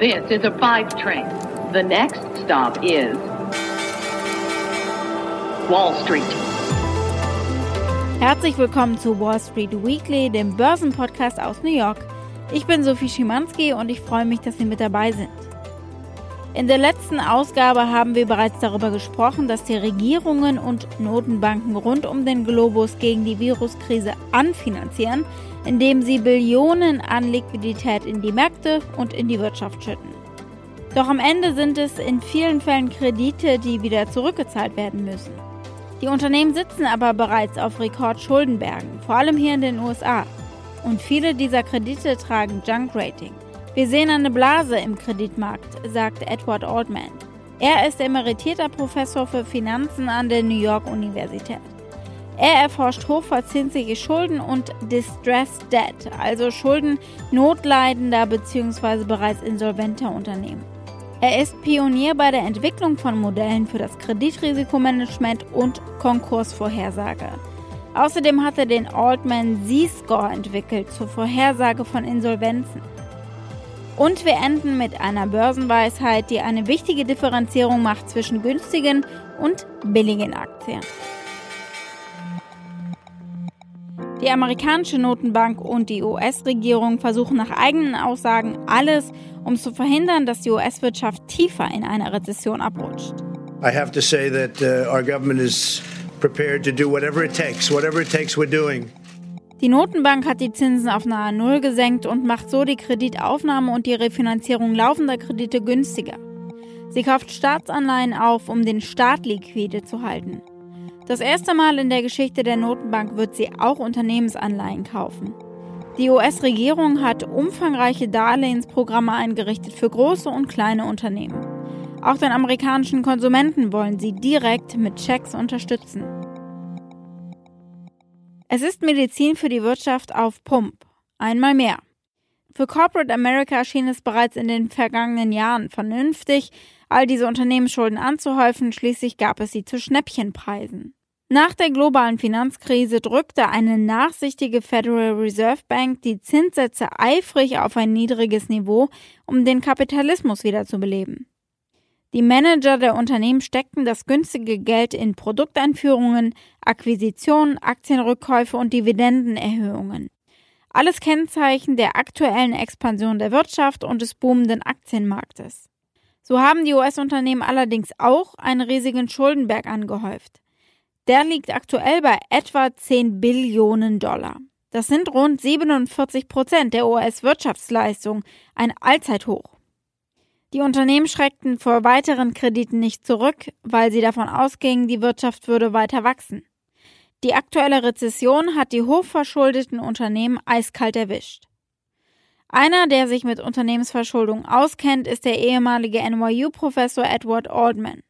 This is a five train. The next stop is Wall Street. Herzlich willkommen zu Wall Street Weekly, dem Börsenpodcast aus New York. Ich bin Sophie Schimanski und ich freue mich, dass Sie mit dabei sind. In der letzten Ausgabe haben wir bereits darüber gesprochen, dass die Regierungen und Notenbanken rund um den Globus gegen die Viruskrise anfinanzieren, indem sie Billionen an Liquidität in die Märkte und in die Wirtschaft schütten. Doch am Ende sind es in vielen Fällen Kredite, die wieder zurückgezahlt werden müssen. Die Unternehmen sitzen aber bereits auf Rekordschuldenbergen, vor allem hier in den USA. Und viele dieser Kredite tragen Junk-Rating. Wir sehen eine Blase im Kreditmarkt, sagt Edward Altman. Er ist emeritierter Professor für Finanzen an der New York Universität. Er erforscht hochverzinsliche Schulden und Distressed Debt, also Schulden notleidender bzw. bereits insolventer Unternehmen. Er ist Pionier bei der Entwicklung von Modellen für das Kreditrisikomanagement und Konkursvorhersage. Außerdem hat er den Altman Z-Score entwickelt zur Vorhersage von Insolvenzen. Und wir enden mit einer Börsenweisheit, die eine wichtige Differenzierung macht zwischen günstigen und billigen Aktien. Die amerikanische Notenbank und die US-Regierung versuchen nach eigenen Aussagen alles, um zu verhindern, dass die US-Wirtschaft tiefer in eine Rezession abrutscht. I have to say that uh, our government is prepared to do whatever it takes, whatever it takes we're doing die Notenbank hat die Zinsen auf nahe Null gesenkt und macht so die Kreditaufnahme und die Refinanzierung laufender Kredite günstiger. Sie kauft Staatsanleihen auf, um den Staat liquide zu halten. Das erste Mal in der Geschichte der Notenbank wird sie auch Unternehmensanleihen kaufen. Die US-Regierung hat umfangreiche Darlehensprogramme eingerichtet für große und kleine Unternehmen. Auch den amerikanischen Konsumenten wollen sie direkt mit Checks unterstützen. Es ist Medizin für die Wirtschaft auf Pump. Einmal mehr. Für Corporate America schien es bereits in den vergangenen Jahren vernünftig, all diese Unternehmensschulden anzuhäufen, schließlich gab es sie zu Schnäppchenpreisen. Nach der globalen Finanzkrise drückte eine nachsichtige Federal Reserve Bank die Zinssätze eifrig auf ein niedriges Niveau, um den Kapitalismus wiederzubeleben. Die Manager der Unternehmen steckten das günstige Geld in Produkteinführungen, Akquisitionen, Aktienrückkäufe und Dividendenerhöhungen. Alles Kennzeichen der aktuellen Expansion der Wirtschaft und des boomenden Aktienmarktes. So haben die US-Unternehmen allerdings auch einen riesigen Schuldenberg angehäuft. Der liegt aktuell bei etwa 10 Billionen Dollar. Das sind rund 47 Prozent der US-Wirtschaftsleistung, ein Allzeithoch. Die Unternehmen schreckten vor weiteren Krediten nicht zurück, weil sie davon ausgingen, die Wirtschaft würde weiter wachsen. Die aktuelle Rezession hat die hochverschuldeten Unternehmen eiskalt erwischt. Einer, der sich mit Unternehmensverschuldung auskennt, ist der ehemalige NYU-Professor Edward Aldman.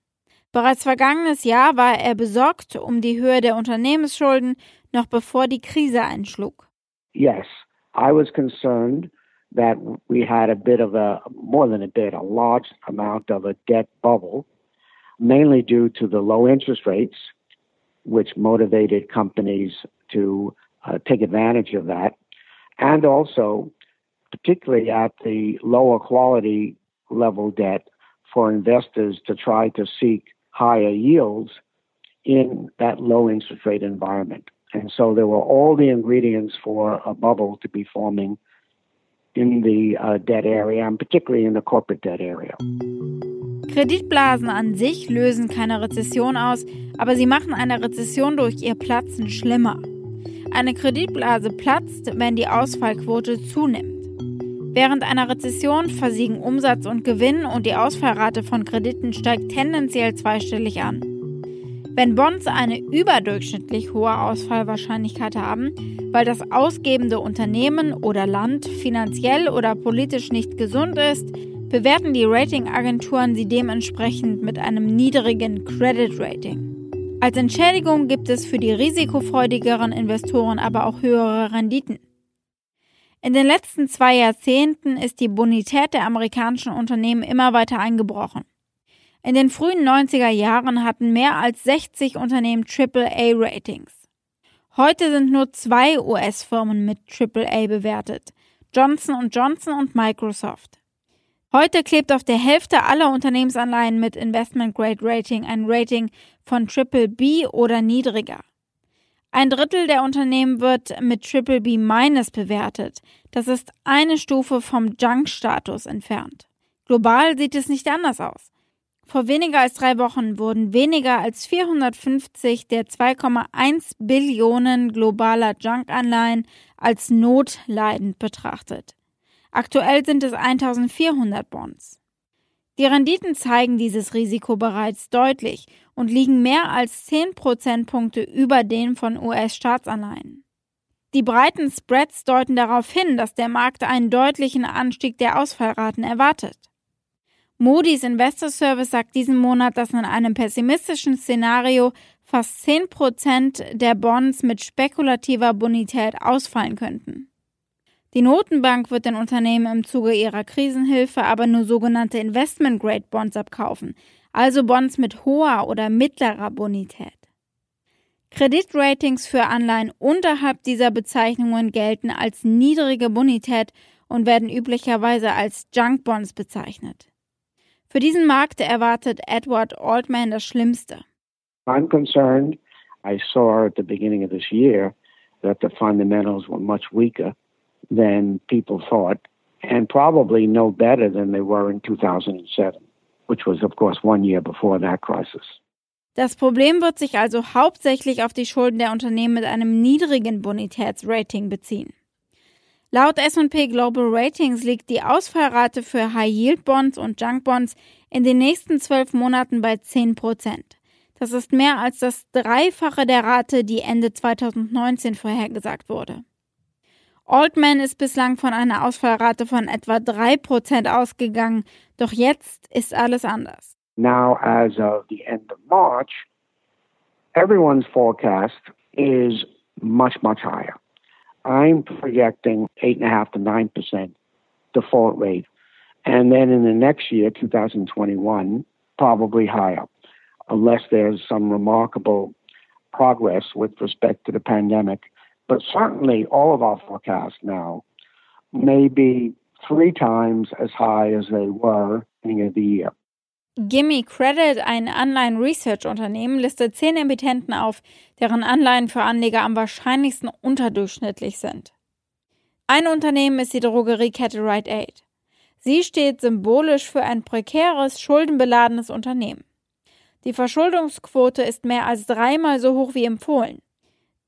Bereits vergangenes Jahr war er besorgt um die Höhe der Unternehmensschulden, noch bevor die Krise einschlug. Yes, I was concerned that we had a bit of a, more than a bit, a large amount of a debt bubble, mainly due to the low interest rates, which motivated companies to uh, take advantage of that. And also, particularly at the lower quality level debt for investors to try to seek higher yields in that low interest rate environment. And so there were all the ingredients for a bubble to be forming in the uh, debt area, and particularly in the corporate debt area. Kreditblasen an sich lösen keine Rezession aus, aber sie machen eine Rezession durch ihr Platzen schlimmer. Eine Kreditblase platzt, wenn die Ausfallquote zunimmt. Während einer Rezession versiegen Umsatz und Gewinn und die Ausfallrate von Krediten steigt tendenziell zweistellig an. Wenn Bonds eine überdurchschnittlich hohe Ausfallwahrscheinlichkeit haben, weil das ausgebende Unternehmen oder Land finanziell oder politisch nicht gesund ist, bewerten die Ratingagenturen sie dementsprechend mit einem niedrigen Credit Rating. Als Entschädigung gibt es für die risikofreudigeren Investoren aber auch höhere Renditen. In den letzten zwei Jahrzehnten ist die Bonität der amerikanischen Unternehmen immer weiter eingebrochen. In den frühen 90er Jahren hatten mehr als 60 Unternehmen AAA-Ratings. Heute sind nur zwei US-Firmen mit AAA bewertet, Johnson Johnson und Microsoft. Heute klebt auf der Hälfte aller Unternehmensanleihen mit Investment Grade Rating ein Rating von Triple B oder niedriger. Ein Drittel der Unternehmen wird mit Triple B minus bewertet. Das ist eine Stufe vom Junk-Status entfernt. Global sieht es nicht anders aus. Vor weniger als drei Wochen wurden weniger als 450 der 2,1 Billionen globaler Junk-Anleihen als notleidend betrachtet. Aktuell sind es 1400 Bonds. Die Renditen zeigen dieses Risiko bereits deutlich und liegen mehr als 10 Prozentpunkte über den von US-Staatsanleihen. Die breiten Spreads deuten darauf hin, dass der Markt einen deutlichen Anstieg der Ausfallraten erwartet. Moody's Investor Service sagt diesen Monat, dass in einem pessimistischen Szenario fast 10 Prozent der Bonds mit spekulativer Bonität ausfallen könnten. Die Notenbank wird den Unternehmen im Zuge ihrer Krisenhilfe aber nur sogenannte Investment-Grade-Bonds abkaufen, also Bonds mit hoher oder mittlerer Bonität. Kreditratings für Anleihen unterhalb dieser Bezeichnungen gelten als niedrige Bonität und werden üblicherweise als Junk Bonds bezeichnet. Für diesen Markt erwartet Edward Altman das Schlimmste. I'm concerned. I saw at the beginning of this year that the fundamentals were much weaker than people thought and probably no better than they were in 2007, which was, of course, one year before that crisis. Das Problem wird sich also hauptsächlich auf die Schulden der Unternehmen mit einem niedrigen Bonitätsrating beziehen. Laut S&P Global Ratings liegt die Ausfallrate für High-Yield-Bonds und Junk-Bonds in den nächsten zwölf Monaten bei 10 Prozent. Das ist mehr als das Dreifache der Rate, die Ende 2019 vorhergesagt wurde. Altman ist bislang von einer Ausfallrate von etwa 3 Prozent ausgegangen, doch jetzt ist alles anders. Now, as of the end of March, everyone's forecast is much, much higher. I'm projecting 8.5 to 9% default rate. And then in the next year, 2021, probably higher, unless there's some remarkable progress with respect to the pandemic. But certainly all of our forecasts now may be three times as high as they were beginning of the year. Gimme Credit, ein Anleihen-Research-Unternehmen, listet zehn Emittenten auf, deren Anleihen für Anleger am wahrscheinlichsten unterdurchschnittlich sind. Ein Unternehmen ist die Drogeriekette Rite Aid. Sie steht symbolisch für ein prekäres, schuldenbeladenes Unternehmen. Die Verschuldungsquote ist mehr als dreimal so hoch wie empfohlen.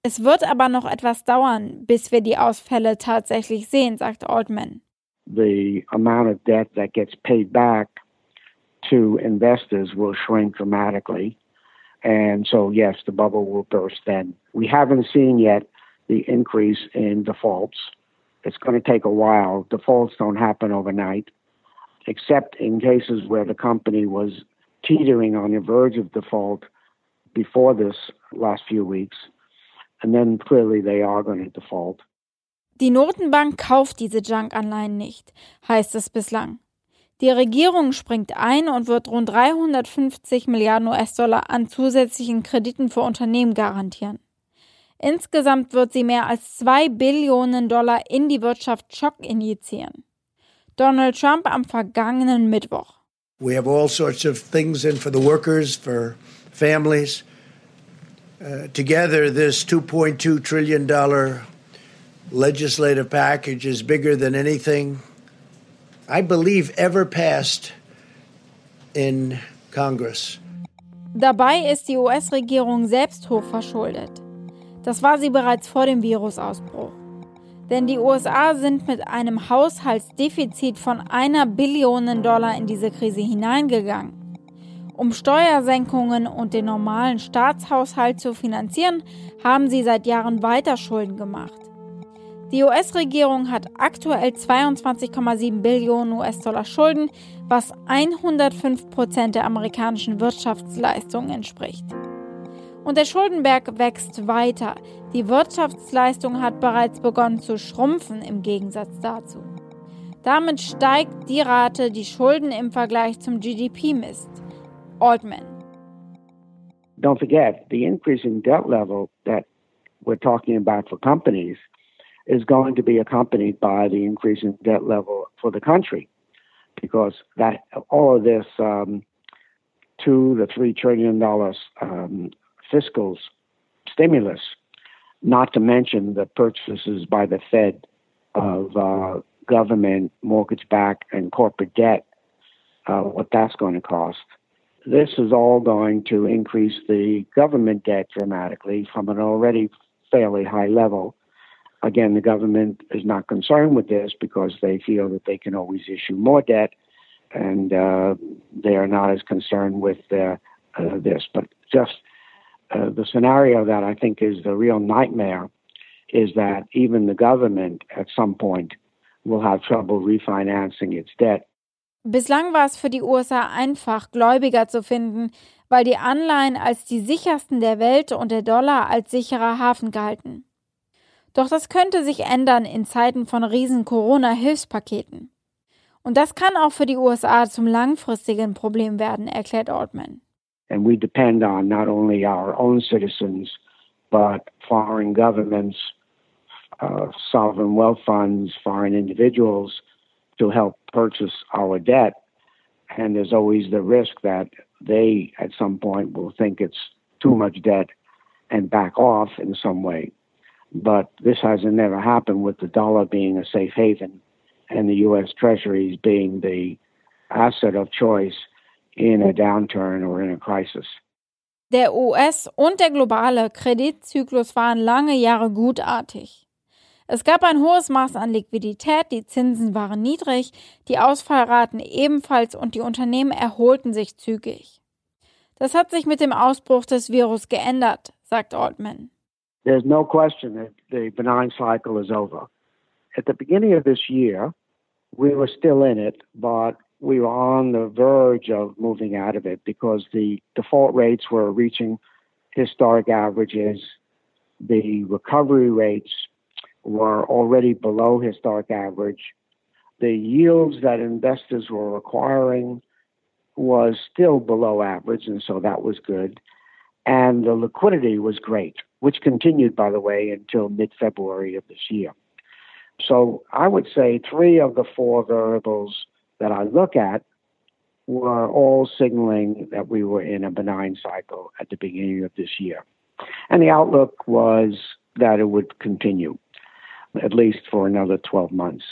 Es wird aber noch etwas dauern, bis wir die Ausfälle tatsächlich sehen, sagt Altman. The amount of debt that gets paid back to investors will shrink dramatically. And so, yes, the bubble will burst then. We haven't seen yet the increase in defaults. It's going to take a while. Defaults don't happen overnight, except in cases where the company was teetering on the verge of default before this last few weeks. And then clearly they are going to default. Die Notenbank kauft diese Junk-Anleihen nicht, heißt es bislang. Die Regierung springt ein und wird rund 350 Milliarden US-Dollar an zusätzlichen Krediten für Unternehmen garantieren. Insgesamt wird sie mehr als 2 Billionen Dollar in die Wirtschaft Schock injizieren. Donald Trump am vergangenen Mittwoch. We have all sorts of things in for the workers, for families. Uh, together, this $2.2 trillion legislative package is bigger than anything I believe, ever passed in Congress. Dabei ist die US-Regierung selbst hochverschuldet. Das war sie bereits vor dem Virusausbruch. Denn die USA sind mit einem Haushaltsdefizit von einer Billion Dollar in diese Krise hineingegangen. Um Steuersenkungen und den normalen Staatshaushalt zu finanzieren, haben sie seit Jahren weiter Schulden gemacht. Die US-Regierung hat aktuell 22,7 Billionen US-Dollar Schulden, was 105 Prozent der amerikanischen Wirtschaftsleistung entspricht. Und der Schuldenberg wächst weiter. Die Wirtschaftsleistung hat bereits begonnen zu schrumpfen im Gegensatz dazu. Damit steigt die Rate, die Schulden im Vergleich zum GDP misst. Altman. Don't forget, the increase in debt level that we're talking about for companies – is going to be accompanied by the increase in debt level for the country. because that all of this um, two to three trillion dollars um, fiscal stimulus, not to mention the purchases by the Fed of uh, government mortgage-backed and corporate debt, uh, what that's going to cost. This is all going to increase the government debt dramatically from an already fairly high level. Again, the government is not concerned with this because they feel that they can always issue more debt, and uh, they are not as concerned with uh, this. But just uh, the scenario that I think is the real nightmare is that even the government at some point will have trouble refinancing its debt. Bislang war es für die USA einfach, Gläubiger zu finden, weil die Anleihen als die sichersten der Welt und der Dollar als sicherer Hafen galten. Doch das könnte sich ändern in Zeiten von riesen Corona-Hilfspaketen. Und das kann auch für die USA zum langfristigen Problem werden, erklärt Altman. And we depend on not only our own citizens, but foreign governments, uh, sovereign wealth funds, foreign individuals to help purchase our debt. And there's always the risk that they, at some point, will think it's too much debt and back off in some way. But this hasn't never happened with the dollar being a safe haven and the U.S. Treasuries being the asset of choice in a downturn or in a crisis. Der US- und der globale Kreditzyklus waren lange Jahre gutartig. Es gab ein hohes Maß an Liquidität, die Zinsen waren niedrig, die Ausfallraten ebenfalls und die Unternehmen erholten sich zügig. Das hat sich mit dem Ausbruch des Virus geändert, sagt Altman. there's no question that the benign cycle is over. At the beginning of this year, we were still in it, but we were on the verge of moving out of it because the default rates were reaching historic averages. The recovery rates were already below historic average. The yields that investors were acquiring was still below average, and so that was good. And the liquidity was great which continued, by the way, until mid February of this year. So I would say three of the four variables that I look at were all signaling that we were in a benign cycle at the beginning of this year. And the outlook was that it would continue, at least for another 12 months.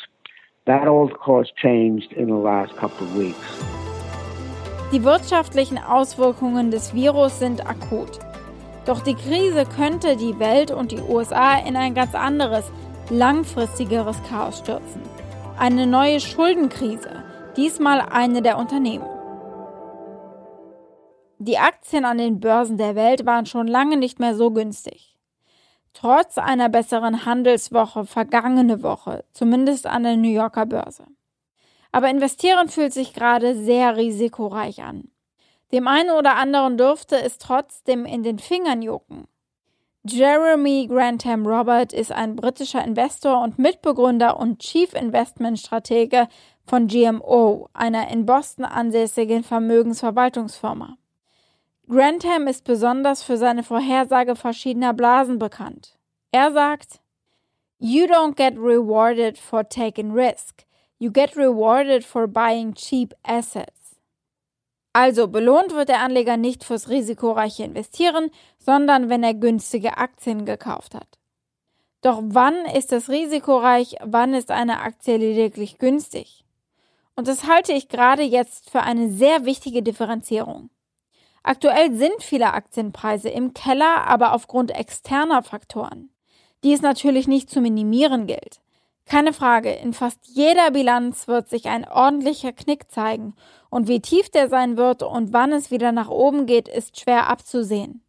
That all, of course, changed in the last couple of weeks. Die wirtschaftlichen Auswirkungen des Virus sind akut. Doch die Krise könnte die Welt und die USA in ein ganz anderes, langfristigeres Chaos stürzen. Eine neue Schuldenkrise, diesmal eine der Unternehmen. Die Aktien an den Börsen der Welt waren schon lange nicht mehr so günstig. Trotz einer besseren Handelswoche vergangene Woche, zumindest an der New Yorker Börse. Aber investieren fühlt sich gerade sehr risikoreich an. Dem einen oder anderen dürfte es trotzdem in den Fingern jucken. Jeremy Grantham Robert ist ein britischer Investor und Mitbegründer und Chief Investment Stratege von GMO, einer in Boston ansässigen Vermögensverwaltungsfirma. Grantham ist besonders für seine Vorhersage verschiedener Blasen bekannt. Er sagt, You don't get rewarded for taking risk. You get rewarded for buying cheap assets. Also belohnt wird der Anleger nicht fürs risikoreiche Investieren, sondern wenn er günstige Aktien gekauft hat. Doch wann ist es risikoreich, wann ist eine Aktie lediglich günstig? Und das halte ich gerade jetzt für eine sehr wichtige Differenzierung. Aktuell sind viele Aktienpreise im Keller, aber aufgrund externer Faktoren, die es natürlich nicht zu minimieren gilt. Keine Frage, in fast jeder Bilanz wird sich ein ordentlicher Knick zeigen und wie tief der sein wird und wann es wieder nach oben geht, ist schwer abzusehen.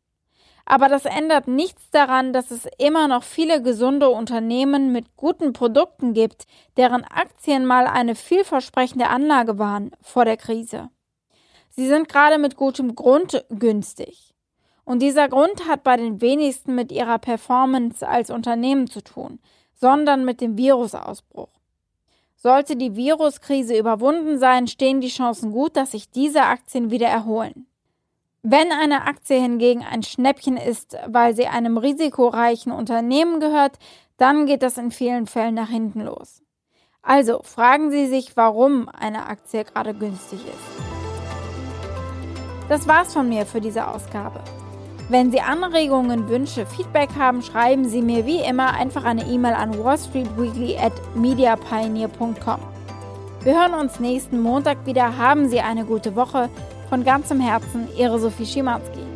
Aber das ändert nichts daran, dass es immer noch viele gesunde Unternehmen mit guten Produkten gibt, deren Aktien mal eine vielversprechende Anlage waren vor der Krise. Sie sind gerade mit gutem Grund günstig. Und dieser Grund hat bei den wenigsten mit ihrer Performance als Unternehmen zu tun, sondern mit dem Virusausbruch. Sollte die Viruskrise überwunden sein, stehen die Chancen gut, dass sich diese Aktien wieder erholen. Wenn eine Aktie hingegen ein Schnäppchen ist, weil sie einem risikoreichen Unternehmen gehört, dann geht das in vielen Fällen nach hinten los. Also fragen Sie sich, warum eine Aktie gerade günstig ist. Das war's von mir für diese Ausgabe. Wenn Sie Anregungen, Wünsche, Feedback haben, schreiben Sie mir wie immer einfach eine E-Mail an wallstreetweekly at mediapioneer.com. Wir hören uns nächsten Montag wieder. Haben Sie eine gute Woche. Von ganzem Herzen, Ihre Sophie Schimanski.